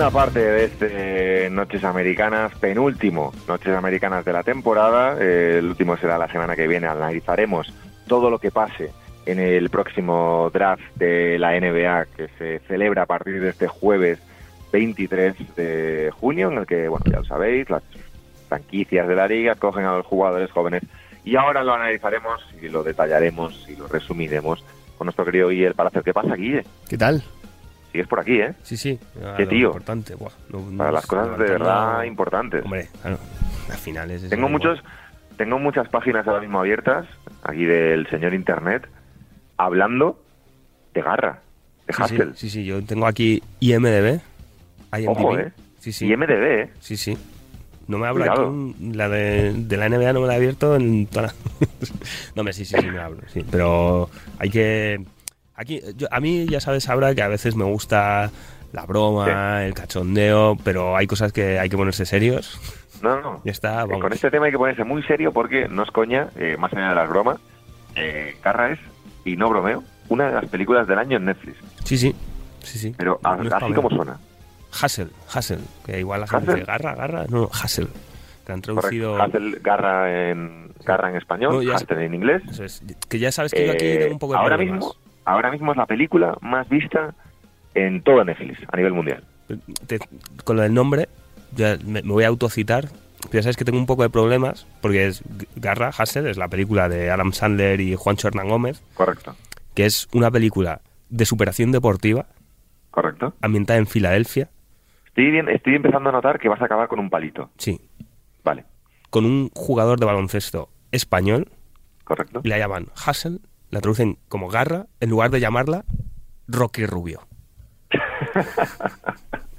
Segunda parte de este Noches Americanas, penúltimo Noches Americanas de la temporada. Eh, el último será la semana que viene. Analizaremos todo lo que pase en el próximo draft de la NBA que se celebra a partir de este jueves 23 de junio, en el que, bueno, ya lo sabéis, las franquicias de la liga cogen a los jugadores jóvenes y ahora lo analizaremos y lo detallaremos y lo resumiremos con nuestro querido Guille Palacio. ¿Qué pasa, Guille? ¿Qué tal? Sigues por aquí, ¿eh? Sí, sí. Qué tío. Importante. Buah, no- no Para las cosas de verdad importantes. Hombre, claro, las finales. es Tengo igual. muchos, tengo muchas páginas ahora mismo abiertas, aquí del señor Internet, hablando de garra, de Sí, sí, Hassel. sí, sí, yo tengo aquí IMDB. IMDb. Ojo, ¿eh? Sí, sí. Y MDB, ¿eh? Sí, sí. No me un- la de, de la NBA no me la he abierto en toda la... no, me sí, sí, sí, me hablo, sí. Pero hay que... Aquí, yo- a mí ya sabes, Abra, que a veces me gusta la broma, el cachondeo, pero hay cosas que hay que ponerse serios. No, no. Ya está, Eh, vamos. Con este tema hay que ponerse muy serio porque no es coña, eh, más allá de las bromas, eh, Garra es, y no bromeo, una de las películas del año en Netflix. Sí, sí, sí, sí. Pero a- No así como suena. Hassel, Hassel, que igual la gente dice garra, garra, no, Hassel. Que han traducido... Correcto. Hassel, Garra en, Garra en español, No, Hassel en inglés. Es, que ya sabes que yo aquí Eh, tengo un poco de ahora problemas. mismo, ahora mismo es la película más vista en todo Netflix a nivel mundial. te- con lo del nombre, ya me, me voy a autocitar. Pero ya sabes que tengo un poco de problemas, porque es Garra, Hassel, es la película de Adam Sandler y Juancho Hernán Gómez, Correcto, que es una película de superación deportiva correcto. ambientada en Filadelfia, Estoy, bien- estoy empezando a notar que vas a acabar con un palito. sí, Vale, con un jugador de baloncesto español, correcto. y la llaman Hassel, la traducen como Garra, en lugar de llamarla Rocky Rubio.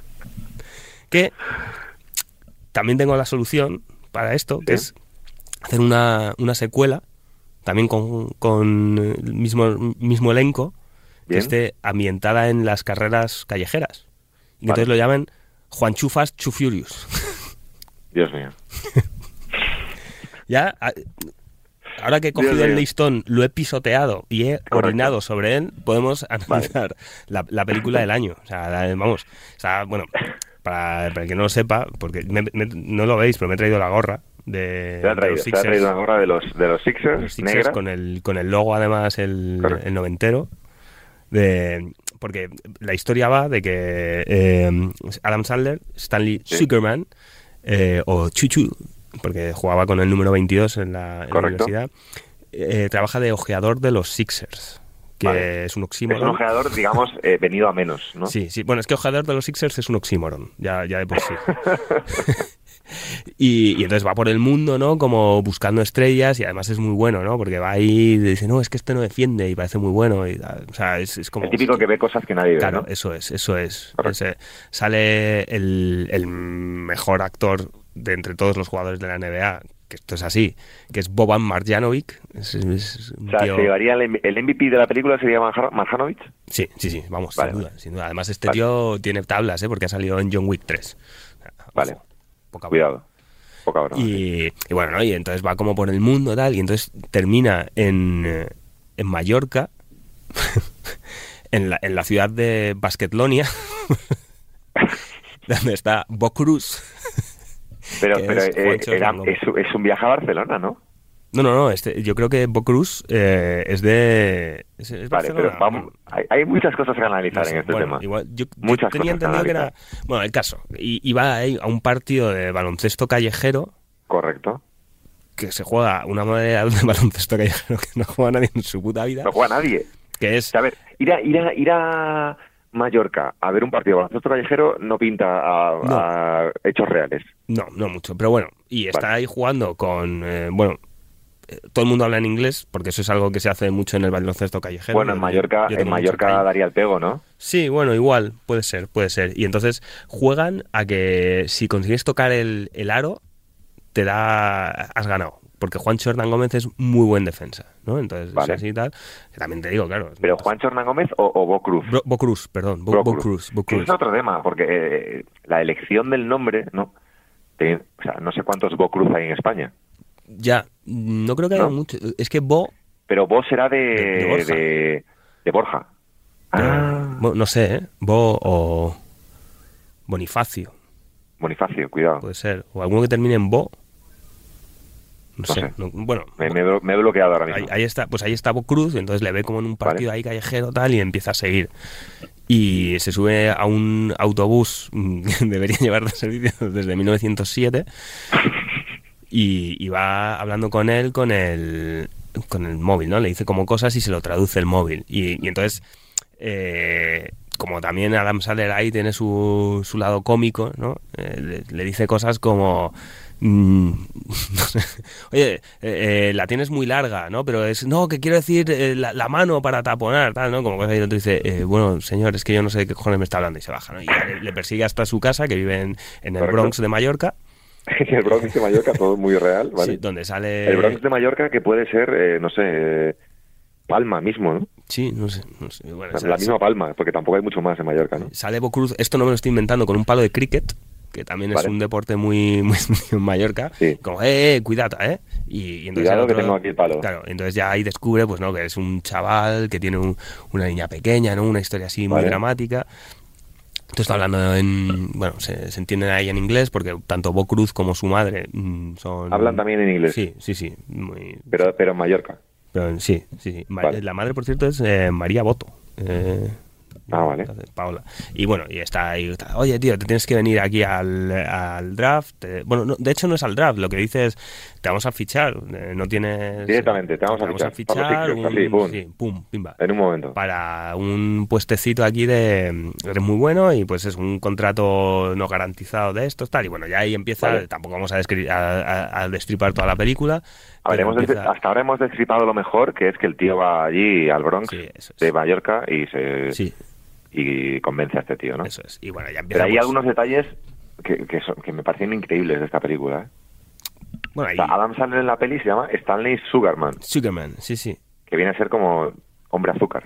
que también tengo la solución para esto, que Sí. es hacer una, una secuela, también con, con el mismo, mismo elenco, que Bien. esté ambientada en las carreras callejeras. Y Vale. entonces lo llamen Juan Chufas Chufurious. Dios mío. ya, a- ahora que he cogido Dios el mío. listón, lo he pisoteado y he Correcto. orinado sobre él, podemos analizar la, la película del año. O sea, la- vamos, o sea, bueno, para, para el que no lo sepa, porque me- me- no lo veis, pero me he traído la gorra de, Te ha de traído, los te ha traído Sixers. una gorra de los, de los Sixers, Los Sixers negra. con el, con el logo además el, el noventero. De, porque la historia va de que eh, Adam Sandler, Stanley Sí. Zuckerman, eh, o Chuchu, porque jugaba con el número 22 en la, en la Correcto. universidad, eh, trabaja de ojeador de los Sixers, que Vale. es un Es oxímoron. un ojeador, digamos, eh, venido a menos, ¿no? Sí, sí. Bueno, es que ojeador de los Sixers es un oxímoron, ya, ya de por sí. y, y entonces va por el mundo, ¿no? Como buscando estrellas y además es muy bueno, ¿no? Porque va ahí y dice, no, es que este no defiende y parece muy bueno. Y, o sea, es, es como... El típico que ve cosas que nadie ve, Claro, ¿no? eso es, eso es. Ese- sale el, el mejor actor de entre todos los jugadores de la NBA, que esto es así, que es Boban Marjanovic. Es, es un O sea, tío- se llevaría el, el MVP de la película sería Marja- Marjanovic. Sí, sí, sí, vamos, Vale, sin duda, vale. sin duda. Además, este Vale. tío tiene tablas, ¿eh? Porque ha salido en John Wick 3. O sea, ojo, Vale. poca. Cuidado. Poca broma. Y, y bueno, ¿no? Y entonces va como por el mundo, tal, y entonces termina en, en Mallorca, en, la, en la ciudad de Basquetlonia, donde está Bocruz. Pero, pero es eh, era- es, es un viaje a Barcelona, ¿no? No, no, no, este, yo creo que Bocruz eh, es de... Es, es Vale, pero vamos, hay, hay muchas cosas que analizar No sé, en este bueno, tema. igual, yo, yo Muchas tenía cosas entendido que era... Bueno, el caso. Iba a un partido de baloncesto callejero Correcto. que se juega una modalidad de baloncesto callejero que no juega nadie en su puta vida. No juega nadie. Que es... a ver, ir a, ir a, ir a Mallorca a ver un partido de baloncesto callejero no pinta a, No. a hechos reales. No, no mucho. Pero bueno, y está Vale. ahí jugando con... eh, bueno, todo el mundo habla en inglés, porque eso es algo que se hace mucho en el baloncesto callejero. Bueno, en Mallorca, en Mallorca daría el pego, ¿no? Sí, bueno, igual, puede ser, puede ser. Y entonces juegan a que si consigues tocar el, el aro, te da. has ganado. Porque Juancho Hernán Gómez es muy buen defensa, ¿no? Entonces, Vale. así y tal. Que también te digo, claro. Pero Juancho Hernán Gómez o, o Bo Cruz. Bo, Bo Cruz, perdón. Bo, Cruz. Es otro tema, porque eh, la elección del nombre, ¿no? Te- o sea, no sé cuántos Bo Cruz hay en España. Ya, no creo que haya ¿No? mucho. Es que Bo. Pero Bo será de, De- de Borja. de- de Borja. Ah, Bo- no sé, ¿eh? Bo o. Bonifacio, Bonifacio, cuidado. puede ser. O alguno que termine en Bo. No, No sé. sé. no- bueno, Me, me he- me he bloqueado ahora Ahí, mismo. ahí está, pues ahí está Bo Cruz, y entonces le ve como en un partido Vale. ahí callejero tal y empieza a seguir. Y se sube a un autobús mm, que debería llevar de servicio desde 1907 y, y va hablando con él con el, con el móvil, ¿no? Le dice como cosas y se lo traduce el móvil. Y, y entonces, eh, como también Adam Sandler ahí tiene su, su lado cómico, ¿no? Eh, le, le dice cosas como... mm, Oye, eh, eh, la tienes muy larga, ¿no? Pero es, no, que quiero decir eh, la, la mano para taponar, tal, ¿no? Como y el otro dice, eh, bueno, señor, es que yo no sé de qué cojones me está hablando y se baja, ¿no? Y le, le persigue hasta su casa, que vive en, en el. Bronx de Mallorca, el Bronx de Mallorca, todo muy real, ¿vale? sí, donde sale... El Bronx de Mallorca que puede ser, no sé, Palma mismo, ¿no? Sí, no sé, no sé. Bueno, La, sale- misma Palma, porque tampoco hay mucho más en Mallorca, ¿no? Sale Bo Cruz, esto no me lo estoy inventando, con un palo de cricket, que también es un deporte muy, muy en Mallorca. Sí. Como, eh, eh, cuidado, ¿eh? Y, y entonces Cuidado que tengo aquí el palo. Claro, entonces ya ahí descubre, pues no, que es un chaval que tiene un- una niña pequeña, ¿no? Una historia así muy dramática. Entonces está hablando en, bueno, se, se entienden ahí en inglés porque tanto Bo Cruz como su madre mm, son... Hablan también en inglés, Sí, sí, sí. muy- pero, pero en Mallorca. pero sí, sí, sí. Vale. La madre, por cierto, es eh, María Boto. Eh, Ah, vale. Paola. Y bueno, y está ahí. está, Oye, tío, te tienes que venir aquí al, al draft. bueno, no, de hecho no es al draft. Lo que dices, te vamos a fichar. eh, no tienes. Directamente, te vamos a fichar. un- así, pum. sí, pum, pimba. En un momento. Para un puestecito aquí de. Eres muy bueno y pues es un contrato no garantizado de estos, tal. Y bueno, ya ahí empieza. Vale. Tampoco vamos a, descri- a- a- a destripar toda la película. A ver, pero hemos des- empieza- hasta ahora hemos destripado lo mejor, que es que el tío va allí al Bronx Sí, eso es. de Mallorca y se Sí, y convence a este tío, ¿no? eso es. Y bueno, ya empieza. Pero hay algunos detalles que, que, son- que me parecen increíbles de esta película. ¿eh? Bueno, ahí. Adam Sandler en la peli se llama Stanley Sugarman, Sugarman, sí, sí. que viene a ser como hombre azúcar.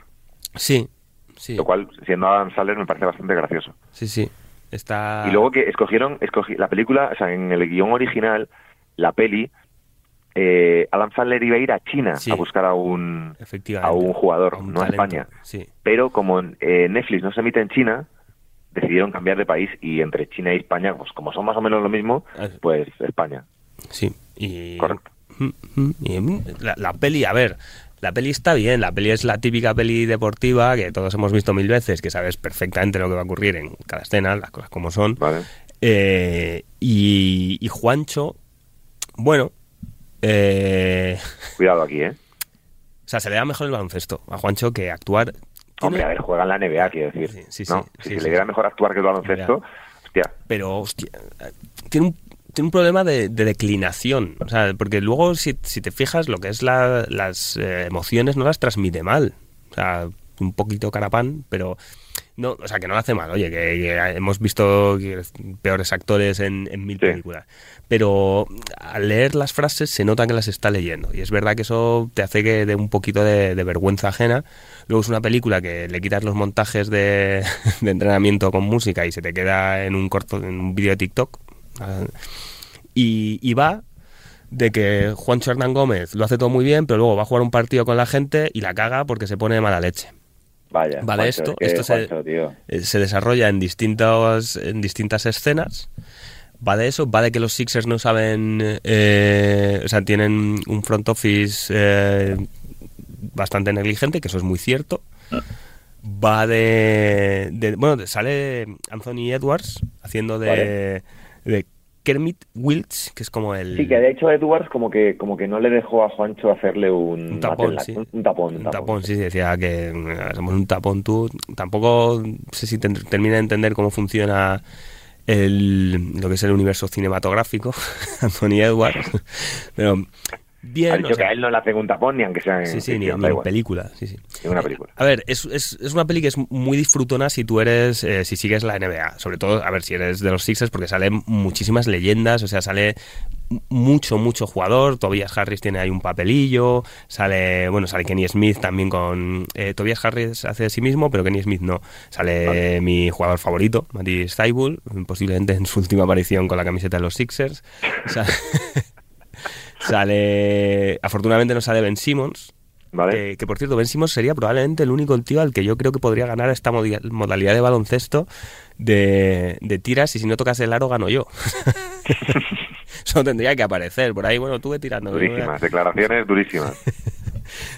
Sí, sí. Lo cual, siendo Adam Sandler, me parece bastante gracioso. Sí, sí. Está. Y luego que escogieron, escogí, la película, o sea, en el guion original, la peli, eh, Adam Sandler iba a ir a China Sí. a buscar a un, a un jugador, A un no a España. Sí. Pero como eh, Netflix no se emite en China, decidieron cambiar de país y entre China y España, pues como son más o menos lo mismo, Ah. pues España. Sí. Y. Correcto. Mm, mm, y, la, la peli, a ver. La peli está bien, la peli es la típica peli deportiva que todos hemos visto mil veces, que sabes perfectamente lo que va a ocurrir en cada escena, las cosas como son. ¿Vale? Eh, y, y Juancho, bueno, eh, Cuidado aquí, ¿eh? o sea, se le da mejor el baloncesto a Juancho que actuar. Hombre, a ver, juega en la NBA, quiero decir. Sí, sí, si se le diera mejor actuar que el baloncesto, hostia. pero hostia, tiene un, tiene un problema de, de declinación. O sea, porque luego, si, si te fijas, lo que es la- las eh, emociones no las transmite mal. O sea, un poquito carapán, pero. No, o sea, que no lo hace mal. Oye, que, que hemos visto peores actores en, en mil Sí. películas. Pero al leer las frases se nota que las está leyendo. Y es verdad que eso te hace que de un poquito de, de vergüenza ajena. Luego es una película que le quitas los montajes de, de entrenamiento con música y se te queda en un corto, en un vídeo de TikTok. Y, y va de que Juancho Hernán Gómez lo hace todo muy bien, pero luego va a jugar un partido con la gente y la caga porque se pone de mala leche. Vaya. Vale, esto- es que esto se- Juancho, tío. Eh, se desarrolla en distintas, en distintas escenas. Va de eso, va de que los Sixers no saben, eh, o sea, tienen un front office eh, bastante negligente, que eso es muy cierto. Va de, de- bueno, sale Anthony Edwards haciendo de, de Kermit Wilts, que es como el... Sí, que de hecho Edwards como que como que no le dejó a Juancho hacerle un, Un tapón, sí. un, un tapón, Un tapón, sí, decía que somos un tapón tú. Tampoco sé si te- termina de entender cómo funciona el, lo que es el universo cinematográfico, Anthony Edwards, pero bien. Ha dicho o sea, que a él no le hacen un tapón ni aunque sea en Sí, ni, ni en película. Sí, sí. Ni una película. A ver, es, es, es una peli que es muy disfrutona si tú eres, eh, si sigues la NBA. Sobre todo, a ver, si eres de los Sixers, porque salen muchísimas leyendas, o sea, sale mucho, mucho jugador. Tobias Harris tiene ahí un papelillo. Sale, bueno, sale Kenny Smith también con. Eh, Tobias Harris hace de sí mismo, pero Kenny Smith no. Sale mi jugador favorito, Matty Steibul, posiblemente en su última aparición con la camiseta de los Sixers. Sale, sale- afortunadamente no sale Ben Simmons. ¿Vale? Que, que, por cierto, Ben Simmons sería probablemente el único tío al que yo creo que podría ganar esta modalidad de baloncesto de, de tiras y si no tocas el aro gano yo. Eso tendría que aparecer por ahí. Bueno, tuve tirando. durísimas, declaraciones durísimas.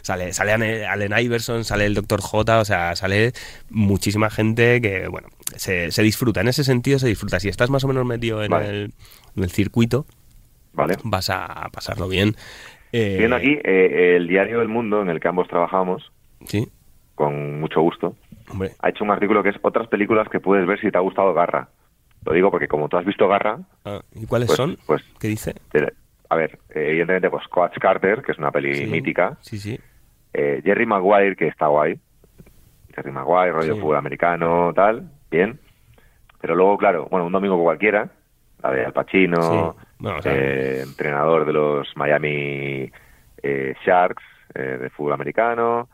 Sale, sale Allen Allen Iverson, sale el Dr. J, o sea, sale muchísima gente que, bueno, se, se disfruta. En ese sentido se disfruta. Si estás más o menos metido en, Vale. el, en el circuito, ¿Vale? vas a pasarlo bien. Eh, Viendo aquí eh, el diario El Mundo, en el que ambos trabajamos, Sí, con mucho gusto, hombre. ha hecho un artículo que es otras películas que puedes ver si te ha gustado Garra. Lo digo porque como tú has visto Garra, Ah, ¿Y cuáles pues, son? pues ¿Qué dice? a ver, eh, evidentemente pues Coach Carter, que es una peli Sí. mítica, Sí, sí. eh, Jerry Maguire, que está guay, Jerry Maguire, rollo Sí. fútbol americano, tal, bien, pero luego, claro, bueno, un domingo cualquiera, la de Al Pacino, Sí. Bueno, o sea- eh, entrenador de los Miami eh, Sharks eh, de fútbol americano,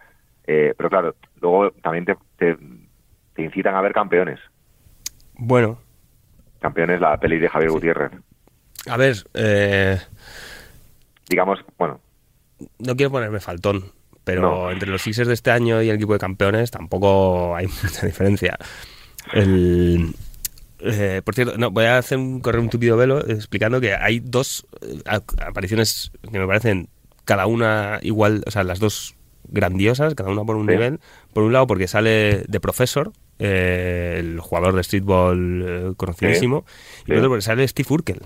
eh, pero claro, luego también te, te, te incitan a ver campeones. Bueno, Campeones, la peli de Javier Gutiérrez. a ver, eh, Digamos, bueno, no quiero ponerme faltón, pero No. entre los Sixers de este año y el equipo de campeones tampoco hay mucha diferencia. El, eh, por cierto, no, voy a hacer un correr un tupido velo explicando que hay dos eh, apariciones que me parecen cada una igual, o sea, las dos grandiosas, cada una por un Sí. nivel. Por un lado, porque sale de Professor, eh, el jugador de streetball eh, conocidísimo, y por Sí. otro porque sale Steve Urkel.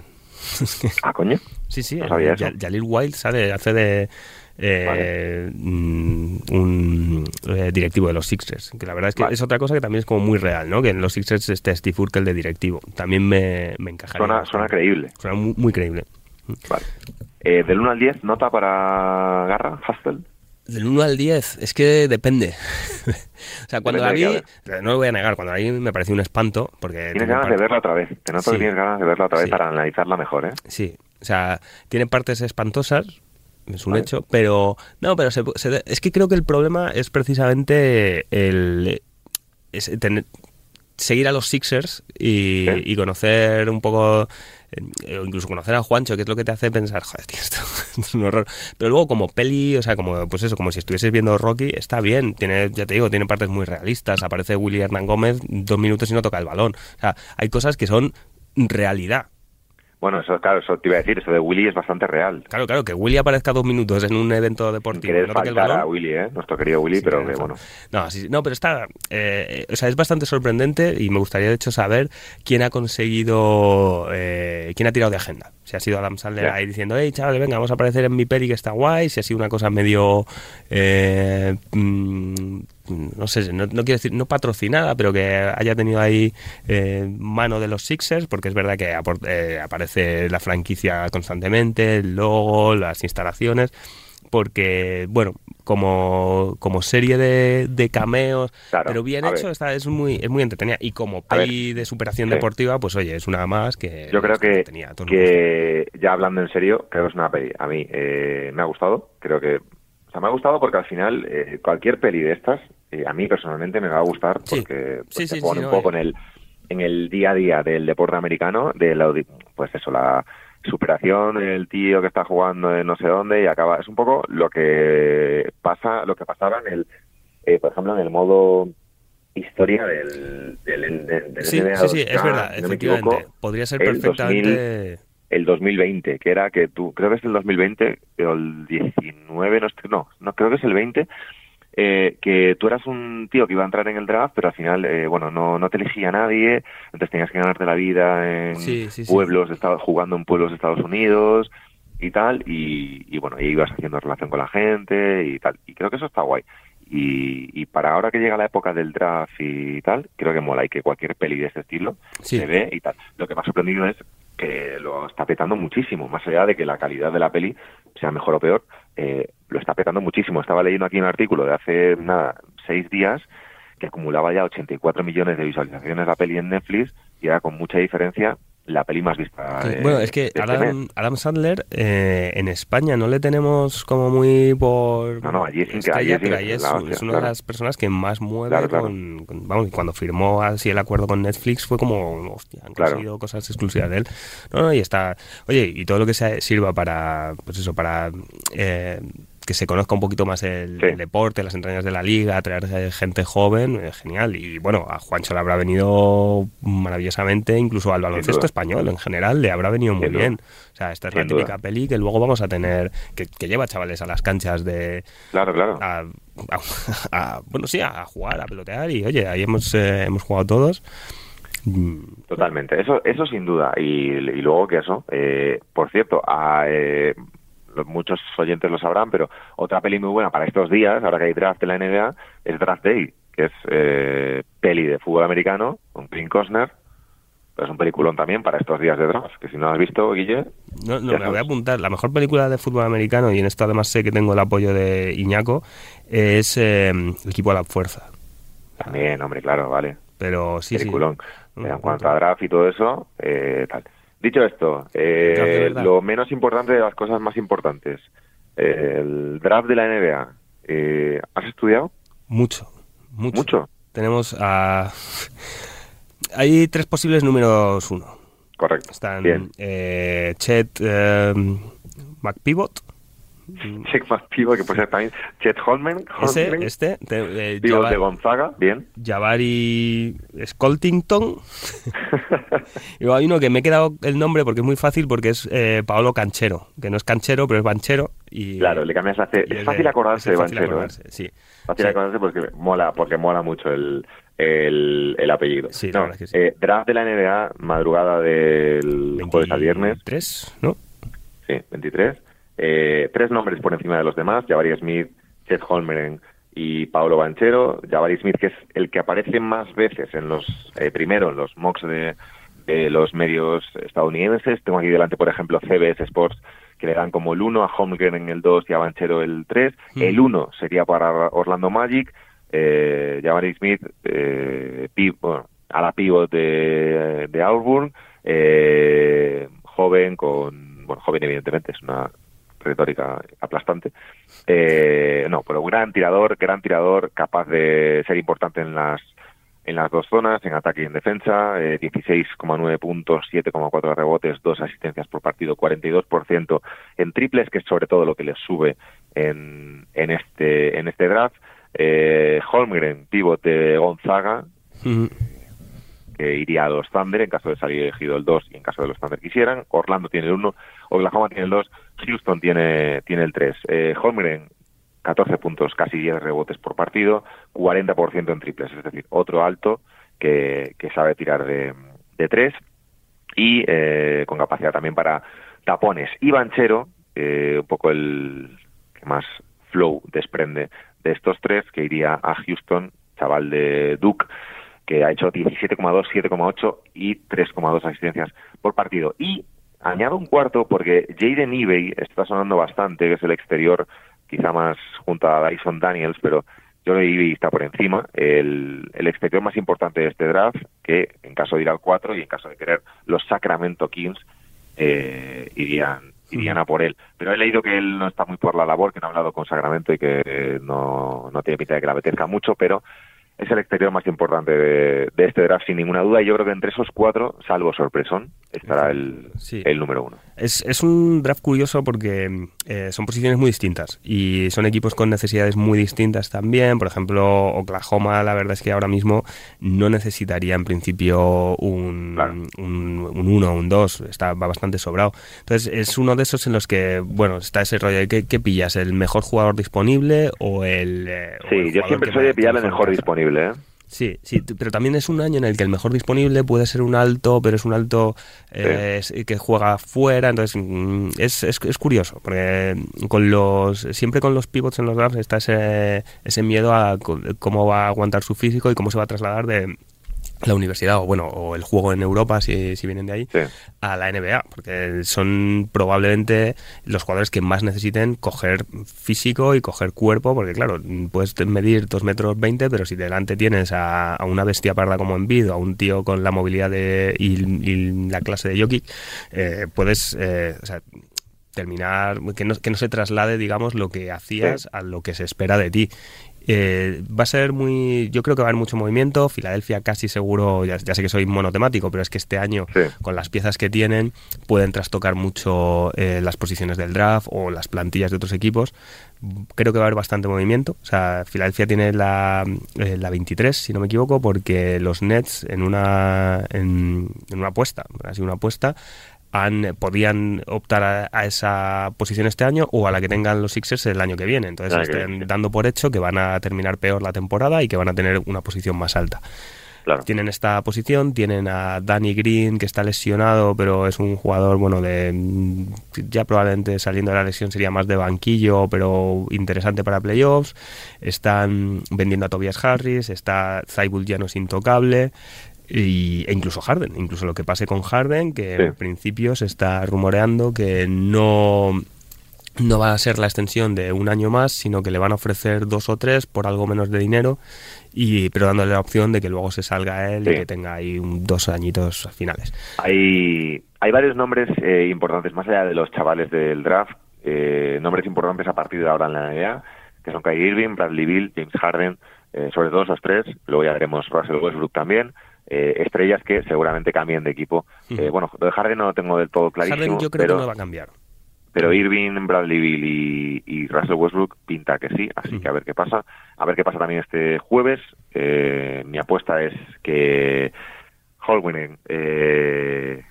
ah, coño. Sí, sí, No el- sabía eso. Jalil Wild sale, hace de eh, mm, un eh, directivo de los Sixers, que la verdad es que Vale. es otra cosa que también es como muy real, ¿no? Que en los Sixers esté Steve Urkel de directivo. También me, me encajaría. Suena, suena creíble. Suena muy, muy creíble. Vale. Eh, del 1 al 10, nota para Garra, Hustle. Del 1 al 10, es que depende. o sea, cuando la vi, no lo voy a negar, cuando la vi me pareció un espanto, porque... Tienes tiene ganas de verla otra vez. Te noto Sí. que tienes ganas de verla otra vez Sí. para analizarla mejor, ¿eh? Sí, o sea, tiene partes espantosas, es un Vale. hecho, pero no, pero se- se- es que creo que el problema es precisamente el es tener- seguir a los Sixers y, Sí. y conocer un poco eh, o incluso conocer a Juancho, que es lo que te hace pensar, joder, tío, esto, esto es un horror. Pero luego como peli, o sea, como pues eso, como si estuvieses viendo Rocky, está bien, tiene, ya te digo, tiene partes muy realistas, aparece Willy Hernán Gómez dos minutos y no toca el balón. O sea, hay cosas que son realidad. Bueno, eso, claro, eso te iba a decir, eso de Willy es bastante real. Claro, claro, que Willy aparezca dos minutos en un evento deportivo. querer no el faltar a. Willy, ¿eh? Nuestro querido Willy, Sí, pero que bueno. No, sí, no, pero está. eh, o sea, es bastante sorprendente y me gustaría, de hecho, saber quién ha conseguido. eh, quién ha tirado de agenda. Si ha sido Adam Sandler ahí diciendo, hey, chaval, venga, vamos a aparecer en mi peli que está guay. Si ha sido una cosa medio. eh, mm, no sé, no, no quiero decir, no patrocinada, pero que haya tenido ahí eh, mano de los Sixers, porque es verdad que eh, aparece la franquicia constantemente, el logo, las instalaciones porque, bueno, como, como serie de, de cameos, Claro, pero bien hecho, está, es muy es muy entretenida. Y como peli de superación sí. deportiva, pues oye, es una más que Yo creo que, entretenida, a todos nos gusta. que ya hablando en serio, creo que es una peli. A mí eh, me ha gustado, creo que... O sea, me ha gustado porque al final eh, cualquier peli de estas, eh, a mí personalmente me va a gustar porque Sí, pues, sí, te pone un poco eh. en el en el día a día del deporte americano, de la, pues eso, la superación del tío que está jugando en no sé dónde y acaba... Es un poco lo que pasa, lo que pasaba en el, eh, por ejemplo, en el modo historia del, del, del, del Sí, NBA sí, sí, 2K, es verdad, no efectivamente. equivoco, Podría ser el perfectamente. el 2020, que era que tú, creo que es el 2020 o el 19, no, no, no creo que es el 20, eh, que tú eras un tío que iba a entrar en el draft, pero al final, eh, bueno, no, no te elegía nadie, entonces tenías que ganarte la vida en Sí, sí, pueblos, jugando en pueblos de Estados Unidos y tal, y, y bueno, y ibas haciendo relación con la gente y tal, y creo que eso está guay. Y, y para ahora que llega la época del draft y tal, creo que mola y que cualquier peli de este estilo Sí. se ve y tal. Lo que me ha sorprendido es que lo está petando muchísimo, más allá de que la calidad de la peli sea mejor o peor, eh, lo está petando muchísimo. Estaba leyendo aquí un artículo de hace nada, seis días que acumulaba ya 84 millones de visualizaciones la peli en Netflix y era con mucha diferencia la peli más vista. bueno, es que Adam, Adam Sandler eh, en España no le tenemos como muy por. No, no, allí es increíble. Pero allí es, es, una de las personas que más mueve con, Vamos, cuando firmó así el acuerdo con Netflix fue como. Hostia, han conseguido cosas exclusivas de él. No, no, y está. Oye, y todo lo que sea, sirva para. Pues eso, para. Eh, que se conozca un poquito más el, deporte, las entrañas de la liga, traer gente joven, eh, genial. Y bueno, a Juancho le habrá venido maravillosamente, incluso al baloncesto español en general le habrá venido muy bien. O sea, esta es la típica peli que luego vamos a tener, que, lleva chavales a las canchas de... Claro, claro. A, bueno, sí, a jugar, a pelotear y oye, ahí hemos, eh, hemos jugado todos. Totalmente, eso eso sin duda. Y, luego que eso, eh, por cierto, a, muchos oyentes lo sabrán, pero otra peli muy buena para estos días, ahora que hay draft en la NBA, es Draft Day, que es eh, peli de fútbol americano, con Clint Costner, pero es un peliculón también para estos días de draft, que si no has visto, Guille... No, no, me voy a apuntar. La mejor película de fútbol americano, y en esto además sé que tengo el apoyo de Iñaco, es eh, El equipo a la fuerza. También, hombre, claro, vale. Pero sí, peliculón. sí. En cuanto a draft y todo eso, eh, tal. Dicho esto, eh, lo menos importante de las cosas más importantes. el draft de la NBA. Eh, ¿Has estudiado? Mucho, mucho. Tenemos a... Hay tres posibles números uno. Correcto. Están Eh, Chet eh, McPivot, Check más pivo que puede ser también Chet Holman. Ese, este. De, de Gonzaga, bien. Javari Scoltington. y hay uno que me he quedado el nombre porque es muy fácil, porque es eh, Paolo Canchero, que no es canchero, pero es banchero. Y, claro, le cambias la C. Es fácil acordarse de banchero. ¿eh? sí. Fácil acordarse porque mola, porque mola mucho el, el, el apellido. Sí, no, que sí. eh, draft de la NBA, madrugada del jueves al viernes. 23, ¿no? Sí, 23. Eh, tres nombres por encima de los demás, Jabari Smith, Chet Holmgren y Paolo Banchero. Jabari Smith, que es el que aparece más veces en los, eh, primero en los mocks de, los medios estadounidenses. Tengo aquí delante, por ejemplo, CBS Sports, que le dan como el 1 a Holmgren en el 2 y a Banchero el 3. Mm. El 1 sería para Orlando Magic. Eh, Jabari Smith, eh, a la pivot de, de Auburn, eh, joven con, bueno, joven evidentemente, es una retórica aplastante. Eh, no, pero gran tirador, gran tirador, capaz de ser importante en las en las dos zonas, en ataque y en defensa, eh, 16,9 puntos, 7,4 rebotes, dos asistencias por partido, 42% en triples, que es sobre todo lo que les sube en, en este en este draft. Eh, Holmgren, pivot de Gonzaga, que iría a los Thunder en caso de salir elegido el 2 y en caso de los Thunder quisieran. Orlando tiene el 1, Oklahoma tiene el 2, Houston tiene, tiene el 3. Eh, Holmgren, 14 puntos, casi 10 rebotes por partido, 40% en triples, es decir, otro alto que, sabe tirar de, de 3 y eh, con capacidad también para tapones. Y Banchero, eh, un poco el que más flow desprende de estos tres, que iría a Houston, chaval de Duke, que ha hecho 17,2, 7,8 y 3,2 asistencias por partido. Y añado un cuarto porque Jaden Ebay está sonando bastante, que es el exterior quizá más junto a Dyson Daniels, pero que Ebay está por encima. El, el exterior más importante de este draft, que en caso de ir al 4 y en caso de querer los Sacramento Kings, eh, irían irían a por él. Pero he leído que él no está muy por la labor, que no ha hablado con Sacramento y que no, no tiene pinta de que la apetezca mucho, pero es el exterior más importante de, este draft, sin ninguna duda. Y yo creo que entre esos cuatro, salvo sorpresón, estará el, el número uno. Es, es, un draft curioso porque eh, son posiciones muy distintas y son equipos con necesidades muy distintas también. Por ejemplo, Oklahoma, la verdad es que ahora mismo no necesitaría en principio un, un, un uno o un dos, está va bastante sobrado. Entonces, es uno de esos en los que, bueno, está ese rollo de ¿qué, pillas? ¿El mejor jugador disponible o el. Eh, sí, yo siempre soy de pillar el mejor disponible, ¿eh? Sí, sí, pero también es un año en el que el mejor disponible puede ser un alto, pero es un alto eh, que juega fuera, entonces mm, es, es, es, curioso, porque con los siempre con los pivots en los drafts está ese, ese miedo a cómo va a aguantar su físico y cómo se va a trasladar de, la universidad o bueno o el juego en Europa si, si vienen de ahí Sí. a la NBA porque son probablemente los jugadores que más necesiten coger físico y coger cuerpo porque claro puedes medir 2 metros 20 pero si delante tienes a, a una bestia parda como Embiid o a un tío con la movilidad de, y, y la clase de Jokic eh, puedes eh, o sea, terminar que no, que no se traslade digamos lo que hacías Sí. a lo que se espera de ti eh, va a ser muy. Yo creo que va a haber mucho movimiento. Filadelfia casi seguro, ya, ya sé que soy monotemático, pero es que este año, Sí. con las piezas que tienen, pueden trastocar mucho eh, las posiciones del draft o las plantillas de otros equipos. Creo que va a haber bastante movimiento. O sea, Filadelfia tiene la, eh, la 23, si no me equivoco, porque los Nets en una, en, en una apuesta, ha sido una apuesta, han, podían optar a, a esa posición este año o a la que tengan los Sixers el año que viene. Entonces que están bien. dando por hecho que van a terminar peor la temporada y que van a tener una posición más alta. Claro. Tienen esta posición, tienen a Danny Green que está lesionado, pero es un jugador, bueno, de ya probablemente saliendo de la lesión sería más de banquillo, pero interesante para playoffs. Están vendiendo a Tobias Harris, está no es intocable. Y, e incluso Harden, incluso lo que pase con Harden, que Sí. en principio se está rumoreando que no, no va a ser la extensión de un año más, sino que le van a ofrecer dos o tres por algo menos de dinero, y pero dándole la opción de que luego se salga él y que tenga ahí un- dos añitos finales. Hay, hay varios nombres eh, importantes, más allá de los chavales del draft, eh, nombres importantes a partir de ahora en la NBA, que son Kyrie Irving, Bradley Bill, James Harden, eh, sobre todo esos tres. Luego ya veremos Russell Westbrook también. Eh, estrellas que seguramente cambien de equipo. Eh, bueno, lo de Harden no lo tengo del todo clarísimo, Harden yo creo pero, que no va a cambiar. pero Irving, Bradley Bill y, y Russell Westbrook pinta que sí, así que a ver qué pasa. A ver qué pasa también este jueves. Eh, mi apuesta es que Holwinen eh,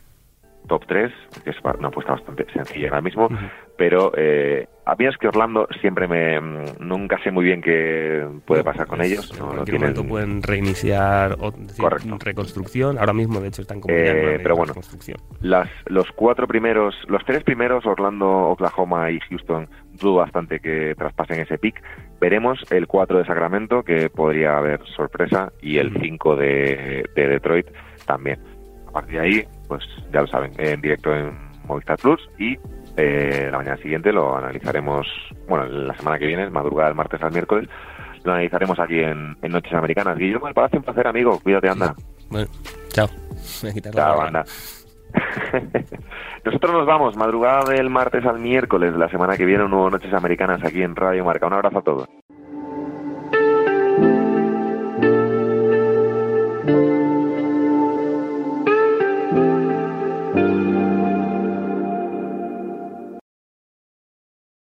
top 3, que es una apuesta bastante sencilla ahora mismo, pero eh, a mí es que Orlando siempre me... mm, Nunca sé muy bien qué puede pasar con ellos. En No, no cualquier tienen... momento pueden reiniciar o decir, Correcto. reconstrucción. Ahora mismo, de hecho, están como Eh, en pero bueno. reconstrucción. Las, los cuatro primeros, los tres primeros, Orlando, Oklahoma y Houston, dudo bastante que traspasen ese pick. Veremos el 4 de Sacramento, que podría haber sorpresa, y el Ujú. 5 de, de Detroit también. A partir de ahí, pues ya lo saben, en directo en Movistar Plus y eh, la mañana siguiente lo analizaremos, bueno, la semana que viene, madrugada del martes al miércoles, lo analizaremos aquí en, en Noches Americanas. Guillermo, el Palacio, un placer, amigo. Cuídate, anda. Bueno, chao. La Chao, anda. Nosotros nos vamos, madrugada del martes al miércoles de la semana que viene, un nuevo Noches Americanas aquí en Radio Marca. Un abrazo a todos.